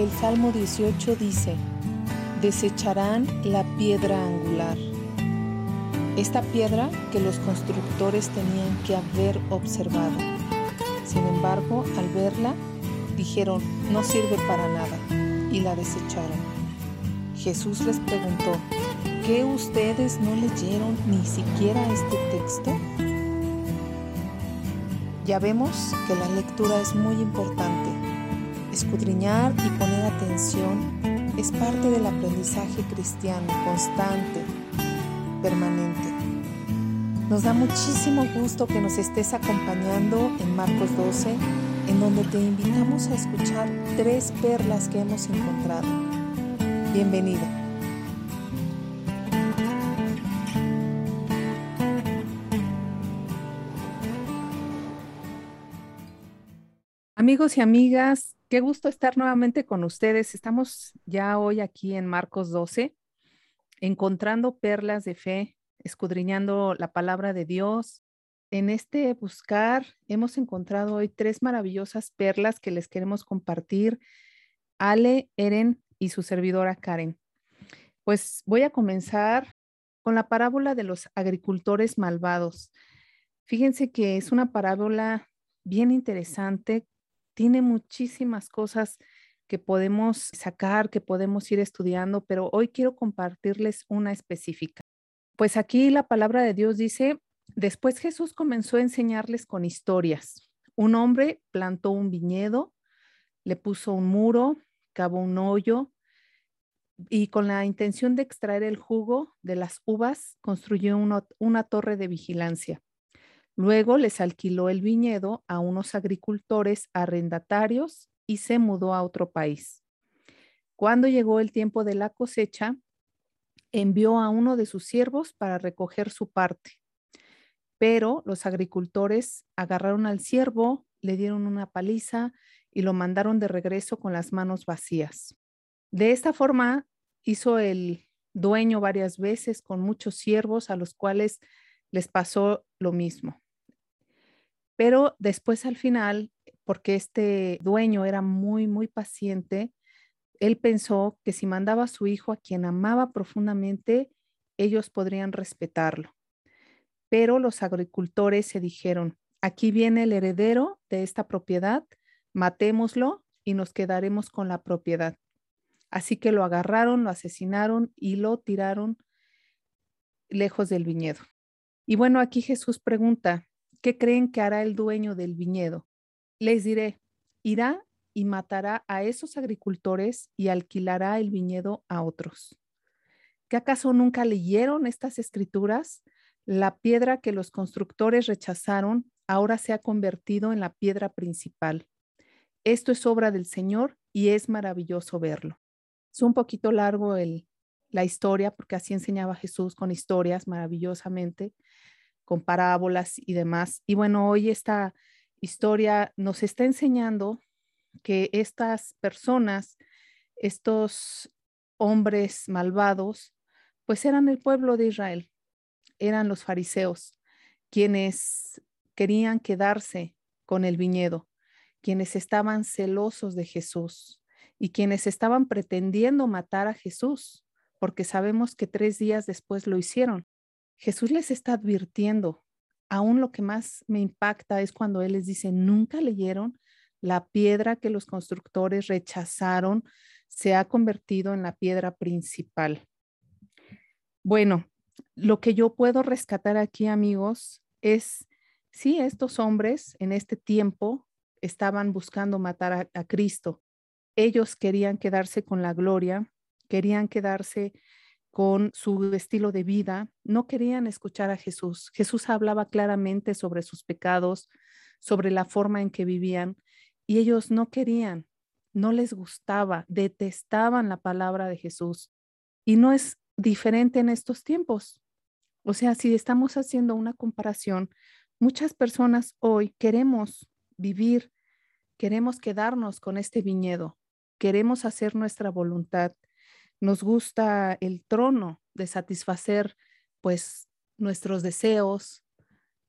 El Salmo 18 dice, desecharán la piedra angular. Esta piedra que los constructores tenían que haber observado. Sin embargo, al verla, dijeron, no sirve para nada, y la desecharon. Jesús les preguntó, ¿qué ustedes no leyeron ni siquiera este texto? Ya vemos que la lectura es muy importante. Escudriñar y poner es parte del aprendizaje cristiano constante, permanente. Nos da muchísimo gusto que nos estés acompañando en Marcos 12, en donde te invitamos a escuchar tres perlas que hemos encontrado. Bienvenido. Amigos y amigas, qué gusto estar nuevamente con ustedes. Estamos ya hoy aquí en Marcos 12, encontrando perlas de fe, escudriñando la palabra de Dios. En este buscar hemos encontrado hoy tres maravillosas perlas que les queremos compartir. Ale, Eren y su servidora Karen. Pues voy a comenzar con la parábola de los agricultores malvados. Fíjense que es una parábola bien interesante tiene muchísimas cosas que podemos sacar, que podemos ir estudiando, pero hoy quiero compartirles una específica. Pues aquí la palabra de Dios dice, después Jesús comenzó a enseñarles con historias. Un hombre plantó un viñedo, le puso un muro, cavó un hoyo y con la intención de extraer el jugo de las uvas, construyó una, una torre de vigilancia. Luego les alquiló el viñedo a unos agricultores arrendatarios y se mudó a otro país. Cuando llegó el tiempo de la cosecha, envió a uno de sus siervos para recoger su parte. Pero los agricultores agarraron al siervo, le dieron una paliza y lo mandaron de regreso con las manos vacías. De esta forma hizo el dueño varias veces con muchos siervos a los cuales les pasó lo mismo. Pero después al final, porque este dueño era muy, muy paciente, él pensó que si mandaba a su hijo a quien amaba profundamente, ellos podrían respetarlo. Pero los agricultores se dijeron, aquí viene el heredero de esta propiedad, matémoslo y nos quedaremos con la propiedad. Así que lo agarraron, lo asesinaron y lo tiraron lejos del viñedo. Y bueno, aquí Jesús pregunta, ¿qué creen que hará el dueño del viñedo? Les diré, irá y matará a esos agricultores y alquilará el viñedo a otros. ¿Qué acaso nunca leyeron estas escrituras? La piedra que los constructores rechazaron ahora se ha convertido en la piedra principal. Esto es obra del Señor y es maravilloso verlo. Es un poquito largo el, la historia porque así enseñaba Jesús con historias maravillosamente, con parábolas y demás. Y bueno, hoy esta historia nos está enseñando que estas personas, estos hombres malvados, pues eran el pueblo de Israel, eran los fariseos, quienes querían quedarse con el viñedo, quienes estaban celosos de Jesús y quienes estaban pretendiendo matar a Jesús, porque sabemos que tres días después lo hicieron. Jesús les está advirtiendo. Aún lo que más me impacta es cuando Él les dice, nunca leyeron la piedra que los constructores rechazaron, se ha convertido en la piedra principal. Bueno, lo que yo puedo rescatar aquí, amigos, es, sí, estos hombres en este tiempo estaban buscando matar a, a Cristo. Ellos querían quedarse con la gloria, querían quedarse con su estilo de vida, no querían escuchar a Jesús. Jesús hablaba claramente sobre sus pecados, sobre la forma en que vivían, y ellos no querían, no les gustaba, detestaban la palabra de Jesús. Y no es diferente en estos tiempos. O sea, si estamos haciendo una comparación, muchas personas hoy queremos vivir, queremos quedarnos con este viñedo, queremos hacer nuestra voluntad nos gusta el trono de satisfacer pues nuestros deseos,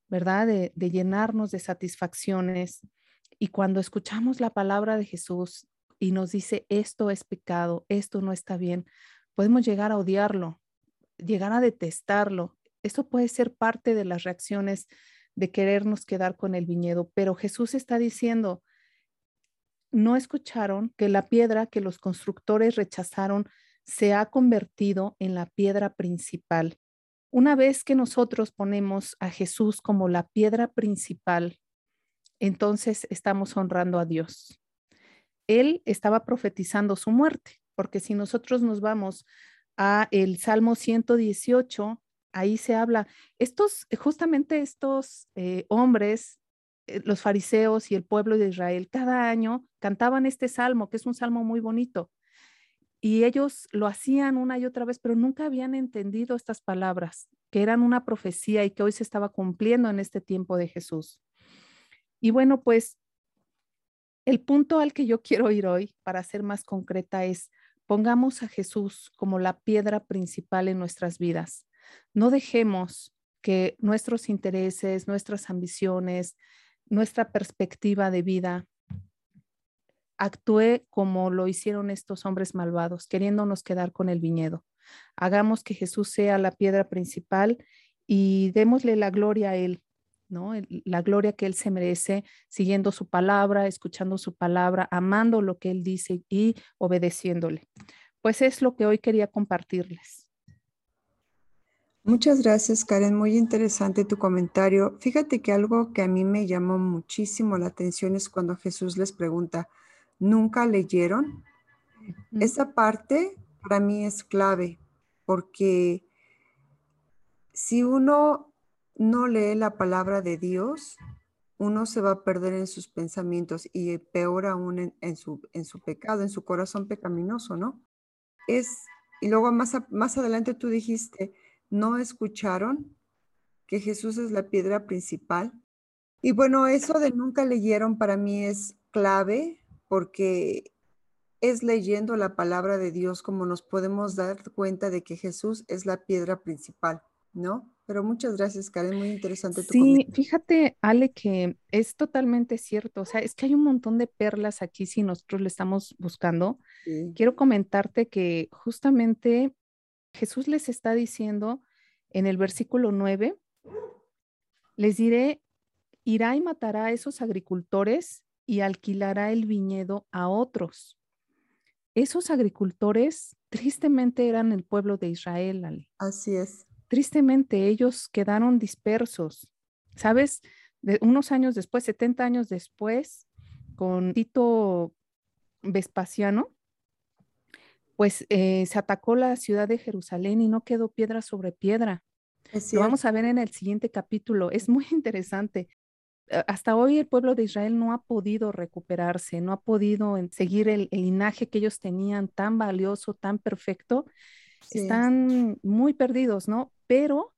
¿verdad? De, de, llenarnos de satisfacciones. Y cuando escuchamos la palabra de Jesús y nos dice, esto es pecado, esto no está bien, podemos llegar a odiarlo, llegar a detestarlo. Esto puede ser parte de las reacciones de querernos quedar con el viñedo, pero Jesús está diciendo, no escucharon que la piedra que los constructores rechazaron se ha convertido en la piedra principal. Una vez que nosotros ponemos a Jesús como la piedra principal, entonces estamos honrando a Dios. Él estaba profetizando su muerte, porque si nosotros nos vamos a el Salmo 118, ahí se habla, estos, justamente estos eh, hombres, eh, los fariseos y el pueblo de Israel, cada año cantaban este salmo, que es un salmo muy bonito. Y ellos lo hacían una y otra vez, pero nunca habían entendido estas palabras, que eran una profecía y que hoy se estaba cumpliendo en este tiempo de Jesús. Y bueno, pues el punto al que yo quiero ir hoy, para ser más concreta, es pongamos a Jesús como la piedra principal en nuestras vidas. No dejemos que nuestros intereses, nuestras ambiciones, nuestra perspectiva de vida actúe como lo hicieron estos hombres malvados, queriéndonos quedar con el viñedo. Hagamos que Jesús sea la piedra principal y démosle la gloria a Él, ¿no? La gloria que Él se merece, siguiendo su palabra, escuchando su palabra, amando lo que Él dice y obedeciéndole. Pues es lo que hoy quería compartirles. Muchas gracias, Karen. Muy interesante tu comentario. Fíjate que algo que a mí me llamó muchísimo la atención es cuando Jesús les pregunta, ¿nunca leyeron? Esa parte para mí es clave porque si uno no lee la palabra de Dios, uno se va a perder en sus pensamientos y peor aún en, su, en su pecado, en su corazón pecaminoso, ¿no? Es, y luego más, más adelante tú dijiste, no escucharon que Jesús es la piedra principal. Y bueno, eso de nunca leyeron para mí es clave porque es leyendo la palabra de Dios como nos podemos dar cuenta de que Jesús es la piedra principal, ¿no? Pero muchas gracias, Karen, muy interesante tu Sí, fíjate, Ale, que es totalmente cierto. O sea, es que hay un montón de perlas aquí si nosotros le estamos buscando. Quiero comentarte que justamente Jesús les está diciendo en el versículo 9, les diré, irá y matará a esos agricultores y alquilará el viñedo a otros. Esos agricultores tristemente eran el pueblo de Israel. Así es. Tristemente ellos quedaron dispersos. ¿Sabes? De unos años después, 70 años después, con Tito Vespasiano, pues eh, se atacó la ciudad de Jerusalén y no quedó piedra sobre piedra. Lo vamos a ver en el siguiente capítulo. Es muy interesante. Hasta hoy el pueblo de Israel no ha podido recuperarse, no ha podido seguir el, linaje que ellos tenían tan valioso, tan perfecto. Están muy perdidos, ¿no? Pero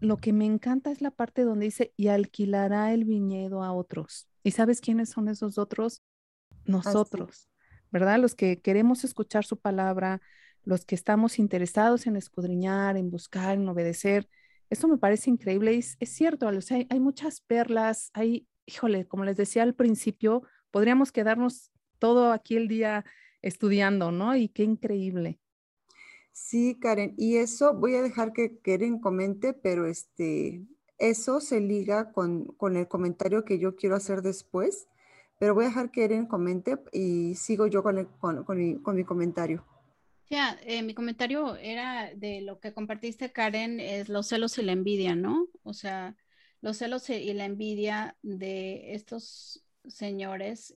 lo que me encanta es la parte donde dice, y alquilará el viñedo a otros. ¿Y sabes quiénes son esos otros? Nosotros. ¿verdad? Los que queremos escuchar su palabra, los que estamos interesados en escudriñar, en buscar, en obedecer. Esto me parece increíble. Es, es cierto, hay, hay, muchas perlas, hay, híjole, como les decía al principio, podríamos quedarnos todo aquí el día estudiando, ¿no? Y qué increíble. Sí, Karen, y eso voy a dejar que Karen comente, pero este, eso se liga con, con el comentario que yo quiero hacer después pero voy a dejar que Eren comente y sigo yo con, con, mi, comentario. Ya, eh, mi comentario era de lo que compartiste, Karen, es los celos y la envidia, ¿no? O sea, los celos y la envidia de estos señores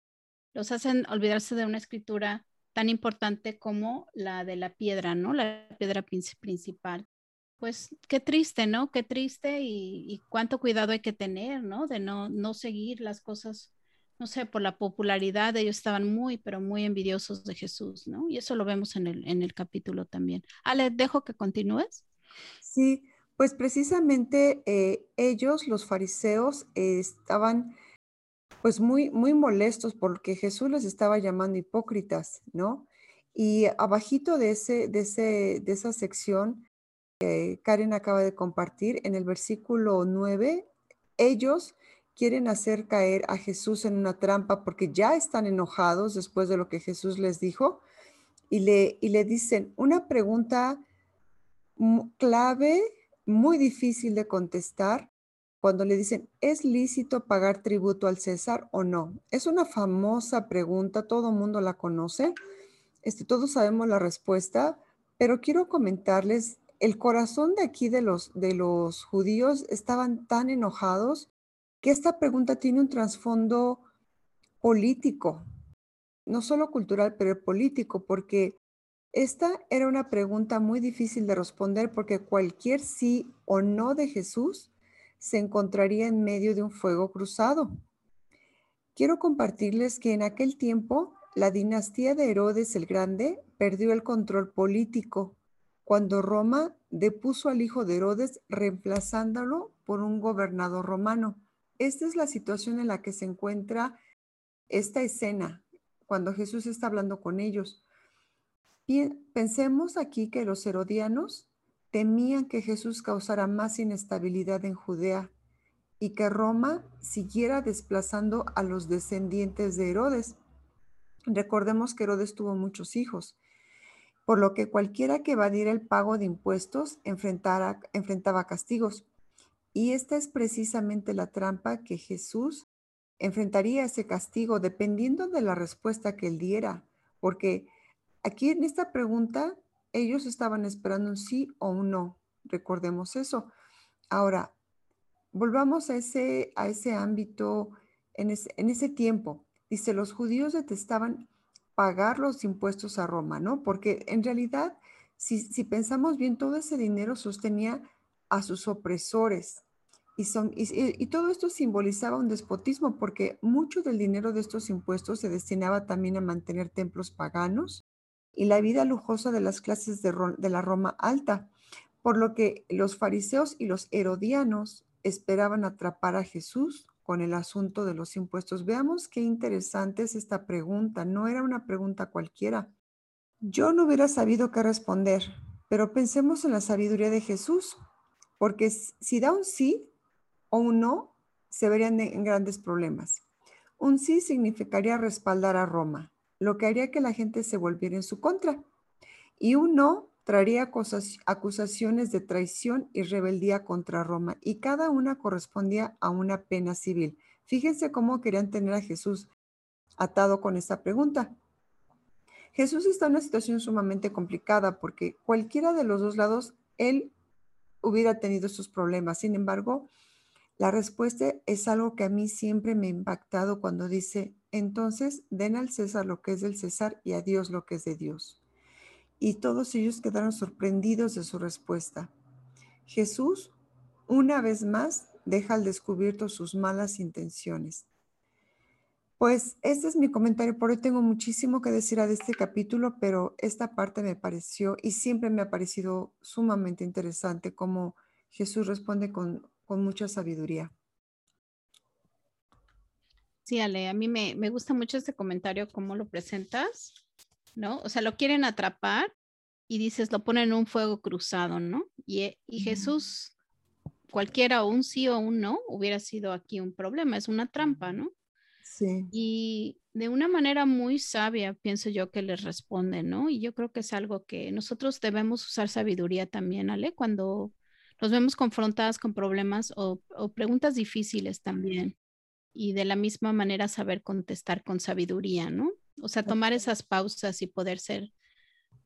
los hacen olvidarse de una escritura tan importante como la de la piedra, ¿no? La piedra principal. Pues qué triste, ¿no? Qué triste y, y cuánto cuidado hay que tener, ¿no? De no, no seguir las cosas no sé, por la popularidad, ellos estaban muy, pero muy envidiosos de Jesús, ¿no? Y eso lo vemos en el, en el capítulo también. Ale, dejo que continúes. Sí, pues precisamente eh, ellos, los fariseos, estaban pues muy, muy molestos porque Jesús les estaba llamando hipócritas, ¿no? Y abajito de, ese, de, ese, de esa sección que Karen acaba de compartir, en el versículo 9, ellos quieren hacer caer a Jesús en una trampa porque ya están enojados después de lo que Jesús les dijo y le, y le dicen una pregunta clave, muy difícil de contestar, cuando le dicen, ¿es lícito pagar tributo al César o no? Es una famosa pregunta, todo el mundo la conoce, este, todos sabemos la respuesta, pero quiero comentarles, el corazón de aquí de los, de los judíos estaban tan enojados que esta pregunta tiene un trasfondo político, no solo cultural, pero político, porque esta era una pregunta muy difícil de responder porque cualquier sí o no de Jesús se encontraría en medio de un fuego cruzado. Quiero compartirles que en aquel tiempo la dinastía de Herodes el Grande perdió el control político cuando Roma depuso al hijo de Herodes reemplazándolo por un gobernador romano. Esta es la situación en la que se encuentra esta escena cuando Jesús está hablando con ellos. Pensemos aquí que los herodianos temían que Jesús causara más inestabilidad en Judea y que Roma siguiera desplazando a los descendientes de Herodes. Recordemos que Herodes tuvo muchos hijos, por lo que cualquiera que evadiera el pago de impuestos enfrentaba castigos. Y esta es precisamente la trampa que Jesús enfrentaría ese castigo dependiendo de la respuesta que él diera, porque aquí en esta pregunta ellos estaban esperando un sí o un no. Recordemos eso. Ahora, volvamos a ese, a ese ámbito, en ese, en ese tiempo. Dice, los judíos detestaban pagar los impuestos a Roma, ¿no? Porque en realidad, si, si pensamos bien, todo ese dinero sostenía a sus opresores. Y, son, y, y, todo esto simbolizaba un despotismo porque mucho del dinero de estos impuestos se destinaba también a mantener templos paganos y la vida lujosa de las clases de, de la Roma alta, por lo que los fariseos y los herodianos esperaban atrapar a Jesús con el asunto de los impuestos. Veamos qué interesante es esta pregunta. No era una pregunta cualquiera. Yo no hubiera sabido qué responder, pero pensemos en la sabiduría de Jesús, porque si da un sí o un no, se verían en grandes problemas. Un sí significaría respaldar a Roma, lo que haría que la gente se volviera en su contra. Y un no traería acusaciones de traición y rebeldía contra Roma, y cada una correspondía a una pena civil. Fíjense cómo querían tener a Jesús atado con esta pregunta. Jesús está en una situación sumamente complicada porque cualquiera de los dos lados, él hubiera tenido sus problemas. Sin embargo, la respuesta es algo que a mí siempre me ha impactado cuando dice, entonces, den al César lo que es del César y a Dios lo que es de Dios. Y todos ellos quedaron sorprendidos de su respuesta. Jesús, una vez más, deja al descubierto sus malas intenciones. Pues este es mi comentario. Por hoy tengo muchísimo que decir de este capítulo, pero esta parte me pareció y siempre me ha parecido sumamente interesante cómo Jesús responde con, con mucha sabiduría. Sí, Ale, a mí me, gusta mucho este comentario, cómo lo presentas, ¿no? O sea, lo quieren atrapar y dices, lo ponen en un fuego cruzado, ¿no? Y, y Jesús, cualquiera, un sí o un no, hubiera sido aquí un problema, es una trampa, ¿no? Sí. Y de una manera muy sabia, pienso yo que les responde, ¿no? Y yo creo que es algo que nosotros debemos usar sabiduría también, Ale, cuando nos vemos confrontadas con problemas o, o preguntas difíciles también y de la misma manera saber contestar con sabiduría, ¿no? O sea, tomar esas pausas y poder ser,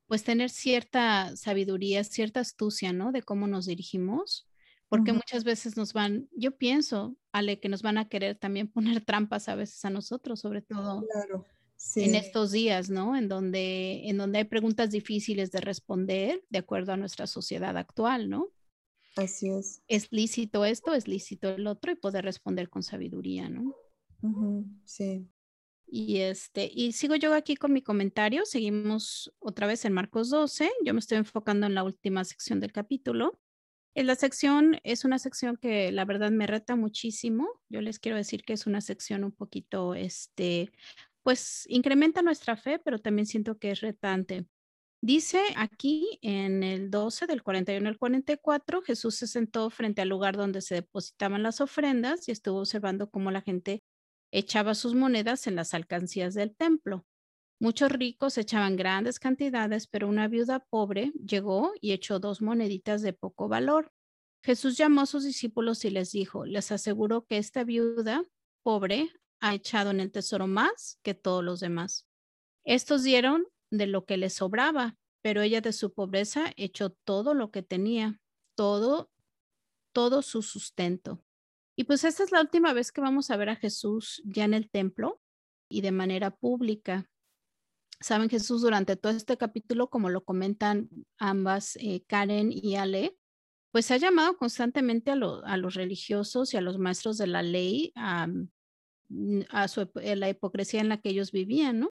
pues tener cierta sabiduría, cierta astucia, ¿no? De cómo nos dirigimos, porque muchas veces nos van, yo pienso, Ale, que nos van a querer también poner trampas a veces a nosotros, sobre todo en estos días, ¿no? En donde, en donde hay preguntas difíciles de responder de acuerdo a nuestra sociedad actual, ¿no? Así es. Es lícito esto, es lícito el otro y poder responder con sabiduría, ¿no? sí. Y este, y sigo yo aquí con mi comentario. Seguimos otra vez en Marcos 12. Yo me estoy enfocando en la última sección del capítulo. En la sección es una sección que la verdad me reta muchísimo. Yo les quiero decir que es una sección un poquito, este, pues incrementa nuestra fe, pero también siento que es retante Dice aquí en el 12 del 41 al 44, Jesús se sentó frente al lugar donde se depositaban las ofrendas y estuvo observando cómo la gente echaba sus monedas en las alcancías del templo. Muchos ricos echaban grandes cantidades, pero una viuda pobre llegó y echó dos moneditas de poco valor. Jesús llamó a sus discípulos y les dijo, les aseguro que esta viuda pobre ha echado en el tesoro más que todos los demás. Estos dieron de lo que le sobraba, pero ella de su pobreza echó todo lo que tenía, todo, todo su sustento. Y pues esta es la última vez que vamos a ver a Jesús ya en el templo y de manera pública. Saben, Jesús durante todo este capítulo, como lo comentan ambas, eh, Karen y Ale, pues ha llamado constantemente a, los religiosos y a los maestros de la ley a, a la hipocresía en la que ellos vivían, ¿no?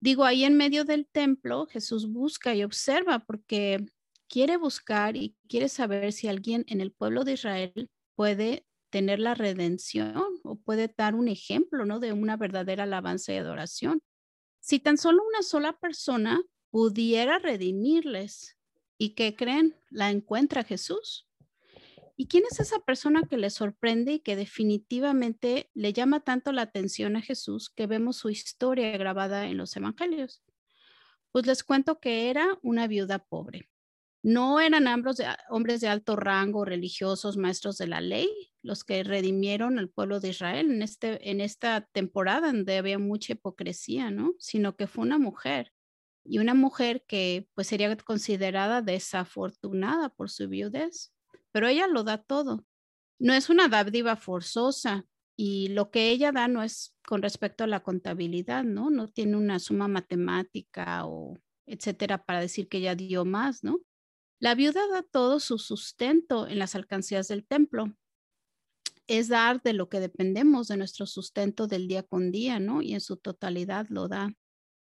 Digo, ahí en medio del templo, Jesús busca y observa porque quiere buscar y quiere saber si alguien en el pueblo de Israel puede tener la redención o puede dar un ejemplo, ¿no? De una verdadera alabanza y adoración. Si tan solo una sola persona pudiera redimirles y que creen, la encuentra Jesús. ¿Y quién es esa persona que le sorprende y que definitivamente le llama tanto la atención a Jesús que vemos su historia grabada en los evangelios? Pues les cuento que era una viuda pobre. No eran hombres de alto rango, religiosos, maestros de la ley, los que redimieron al pueblo de Israel en, este, en esta temporada donde había mucha hipocresía, ¿no? Sino que fue una mujer y una mujer que pues sería considerada desafortunada por su viudez pero ella lo da todo. No es una dádiva forzosa y lo que ella da no es con respecto a la contabilidad, ¿no? No tiene una suma matemática o etcétera para decir que ella dio más, ¿no? La viuda da todo su sustento en las alcancías del templo. Es dar de lo que dependemos de nuestro sustento del día con día, ¿no? Y en su totalidad lo da.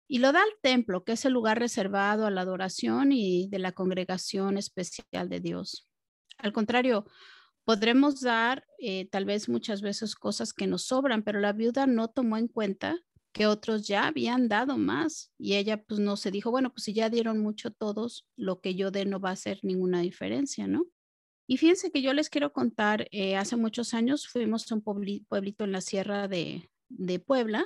Y lo da al templo, que es el lugar reservado a la adoración y de la congregación especial de Dios. Al contrario, podremos dar eh, tal vez muchas veces cosas que nos sobran, pero la viuda no tomó en cuenta que otros ya habían dado más y ella pues no se dijo, bueno, pues si ya dieron mucho todos, lo que yo dé no va a hacer ninguna diferencia, ¿no? Y fíjense que yo les quiero contar, eh, hace muchos años fuimos a un pueblito en la sierra de, de Puebla,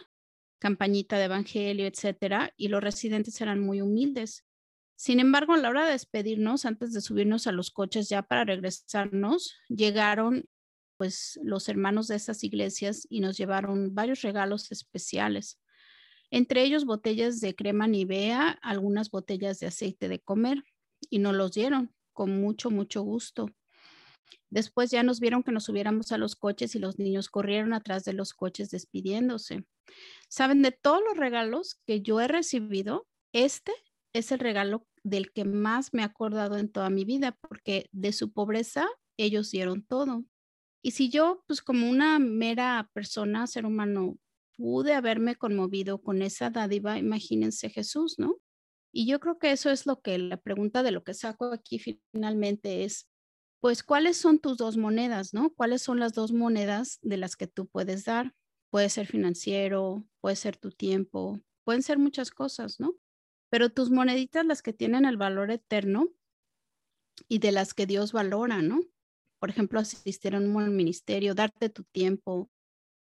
campañita de evangelio, etcétera, y los residentes eran muy humildes. Sin embargo, a la hora de despedirnos, antes de subirnos a los coches ya para regresarnos, llegaron pues los hermanos de esas iglesias y nos llevaron varios regalos especiales. Entre ellos botellas de crema Nivea, algunas botellas de aceite de comer y nos los dieron con mucho, mucho gusto. Después ya nos vieron que nos subiéramos a los coches y los niños corrieron atrás de los coches despidiéndose. Saben, de todos los regalos que yo he recibido, este es el regalo del que más me he acordado en toda mi vida, porque de su pobreza ellos dieron todo. Y si yo, pues como una mera persona, ser humano, pude haberme conmovido con esa dádiva, imagínense Jesús, ¿no? Y yo creo que eso es lo que la pregunta de lo que saco aquí finalmente es, pues, ¿cuáles son tus dos monedas, no? ¿Cuáles son las dos monedas de las que tú puedes dar? Puede ser financiero, puede ser tu tiempo, pueden ser muchas cosas, ¿no? pero tus moneditas, las que tienen el valor eterno y de las que Dios valora, ¿no? Por ejemplo, asistir a un ministerio, darte tu tiempo,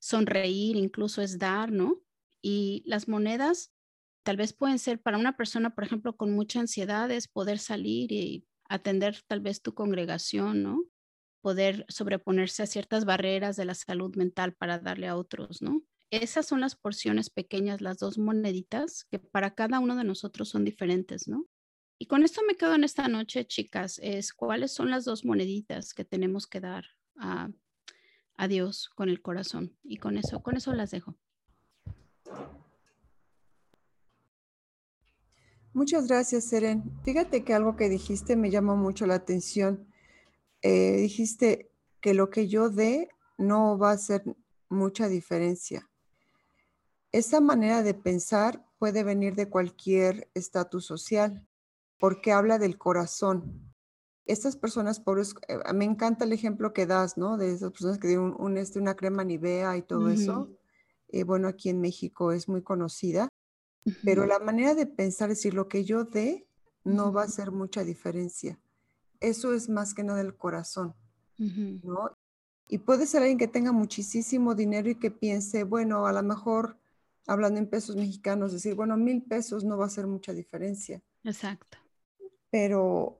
sonreír, incluso es dar, ¿no? Y las monedas tal vez pueden ser para una persona, por ejemplo, con mucha ansiedad, es poder salir y atender tal vez tu congregación, ¿no? Poder sobreponerse a ciertas barreras de la salud mental para darle a otros, ¿no? esas son las porciones pequeñas, las dos moneditas, que para cada uno de nosotros son diferentes, ¿no? Y con esto me quedo en esta noche, chicas, es cuáles son las dos moneditas que tenemos que dar a, a Dios con el corazón. Y con eso, con eso las dejo. Muchas gracias, Seren. Fíjate que algo que dijiste me llamó mucho la atención. Eh, dijiste que lo que yo dé no va a hacer mucha diferencia. Esa manera de pensar puede venir de cualquier estatus social, porque habla del corazón. Estas personas pobres, eh, me encanta el ejemplo que das, ¿no? De esas personas que dieron un, este, una crema Nivea y todo eso. Eh, bueno, aquí en México es muy conocida, pero la manera de pensar, es decir, lo que yo dé no va a hacer mucha diferencia. Eso es más que nada del corazón, ¿no? Y puede ser alguien que tenga muchísimo dinero y que piense, bueno, a lo mejor, hablando en pesos mexicanos, decir, bueno, mil pesos no va a hacer mucha diferencia. Exacto. Pero,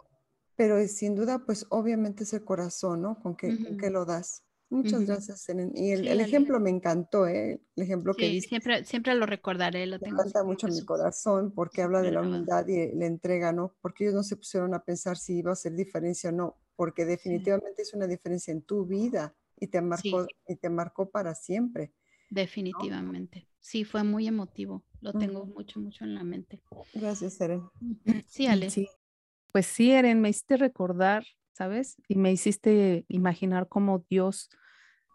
pero sin duda, pues obviamente es el corazón, ¿no? Con que, con que lo das. Muchas gracias, Y el, ejemplo me encantó, ¿eh? El ejemplo que sí, Siempre, siempre lo recordaré, lo tengo. Me encanta mucho mi corazón porque habla de la humildad y la entrega, ¿no? Porque ellos no se pusieron a pensar si iba a hacer diferencia o no, porque definitivamente es una diferencia en tu vida y te marcó, y te marcó para siempre. Definitivamente. Sí, fue muy emotivo. Lo tengo mucho, mucho en la mente. Gracias, Eren. Sí, Ale. Pues sí, Eren, me hiciste recordar ¿sabes? Y me hiciste imaginar cómo Dios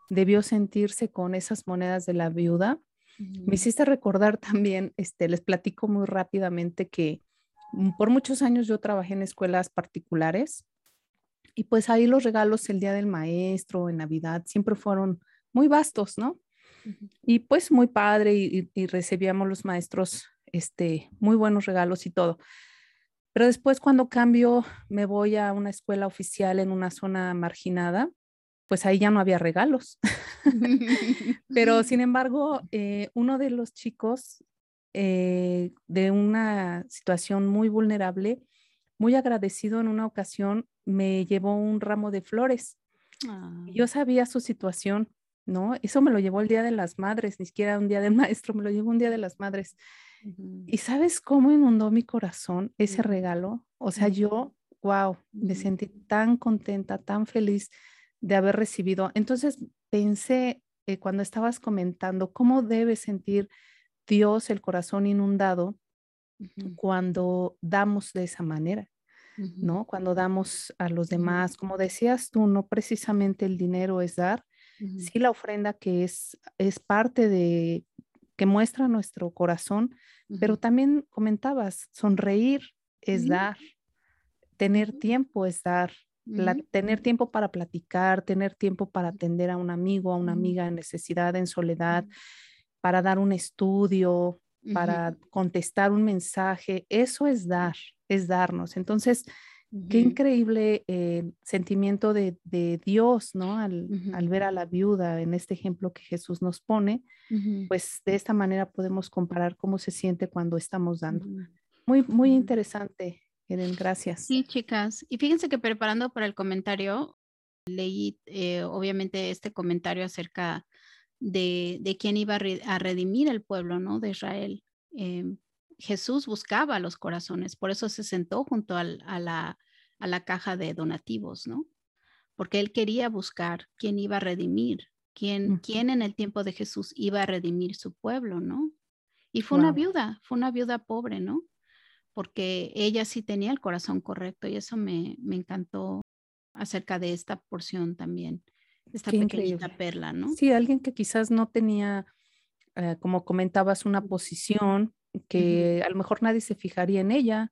debió sentirse con esas monedas de la viuda. Me hiciste recordar también, este, les platico muy rápidamente que mm, por muchos años yo trabajé en escuelas particulares y pues ahí los regalos el día del maestro, en Navidad, siempre fueron muy vastos, ¿no? Y pues muy padre y, y, recibíamos los maestros este, muy buenos regalos y todo. Pero después cuando cambio, me voy a una escuela oficial en una zona marginada, pues ahí ya no había regalos. Pero sin embargo, eh, uno de los chicos eh, de una situación muy vulnerable, muy agradecido en una ocasión, me llevó un ramo de flores. Ah. Yo sabía su situación, ¿no? Eso me lo llevó el Día de las Madres, ni siquiera un Día del Maestro, me lo llevó un Día de las Madres. Y sabes cómo inundó mi corazón ese regalo. O sea, yo, wow, me sentí tan contenta, tan feliz de haber recibido. Entonces pensé eh, cuando estabas comentando cómo debe sentir Dios el corazón inundado cuando damos de esa manera. ¿no? Cuando damos a los demás, como decías tú, no precisamente el dinero es dar, sí la ofrenda que es, es parte de que muestra nuestro corazón, pero también comentabas, sonreír es dar, tener tiempo es dar, tener tiempo para platicar, tener tiempo para atender a un amigo, a una amiga en necesidad, en soledad, para dar un estudio, para contestar un mensaje, eso es dar, es darnos. Entonces, Qué increíble eh, sentimiento de, Dios, ¿no? Al, ver a la viuda en este ejemplo que Jesús nos pone, pues de esta manera podemos comparar cómo se siente cuando estamos dando. Muy, muy interesante, Eren, gracias. Sí, chicas. Y fíjense que preparando para el comentario, leí eh, obviamente este comentario acerca de, de quién iba a, redimir el pueblo, ¿no? De Israel. Em, Jesús buscaba los corazones, por eso se sentó junto a, la, a la caja de donativos, ¿no? Porque él quería buscar quién iba a redimir, quién, quién en el tiempo de Jesús iba a redimir su pueblo, ¿no? Y fue una viuda, fue una viuda pobre, ¿no? Porque ella sí tenía el corazón correcto y eso me, encantó acerca de esta porción también, esta pequeñita perla, ¿no? Sí, alguien que quizás no tenía, eh, como comentabas, una posición, que a lo mejor nadie se fijaría en ella,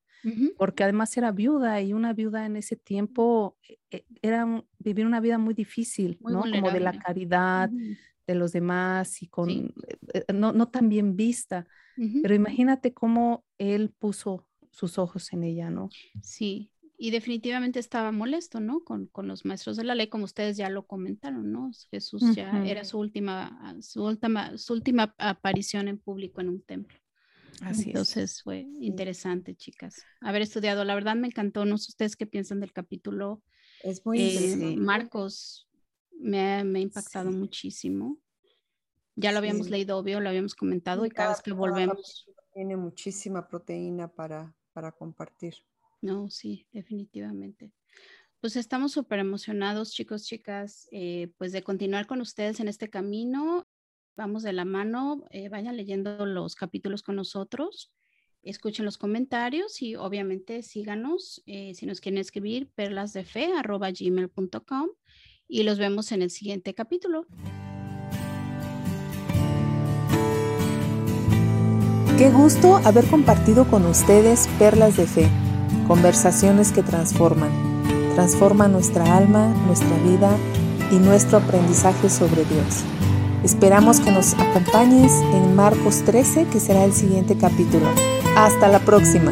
porque además era viuda y una viuda en ese tiempo e, e, era vivir una vida muy difícil, ¿no? Como de la caridad de los demás y con eh, eh, no, no, tan bien vista. Pero imagínate cómo él puso sus ojos en ella, ¿no? Sí, y definitivamente estaba molesto, ¿no? Con, con, los maestros de la ley, como ustedes ya lo comentaron, ¿no? Jesús ya era su última, su última, su última aparición en público en un templo. Entonces fue interesante, chicas, haber estudiado. La verdad me encantó. No sé ustedes qué piensan del capítulo. Es muy eh, Marcos me ha, impactado muchísimo. Ya lo habíamos leído, obvio, lo habíamos comentado y cada vez que volvemos. Tiene muchísima proteína para, para compartir. No, sí, definitivamente. Pues estamos súper emocionados, chicos, chicas, eh, pues de continuar con ustedes en este camino vamos de la mano, eh, vayan leyendo los capítulos con nosotros, escuchen los comentarios y obviamente síganos eh, si nos quieren escribir perlasdefe.gmail.com y los vemos en el siguiente capítulo. Qué gusto haber compartido con ustedes Perlas de Fe, conversaciones que transforman, transforman nuestra alma, nuestra vida y nuestro aprendizaje sobre Dios. Esperamos que nos acompañes en Marcos 13, que será el siguiente capítulo. Hasta la próxima.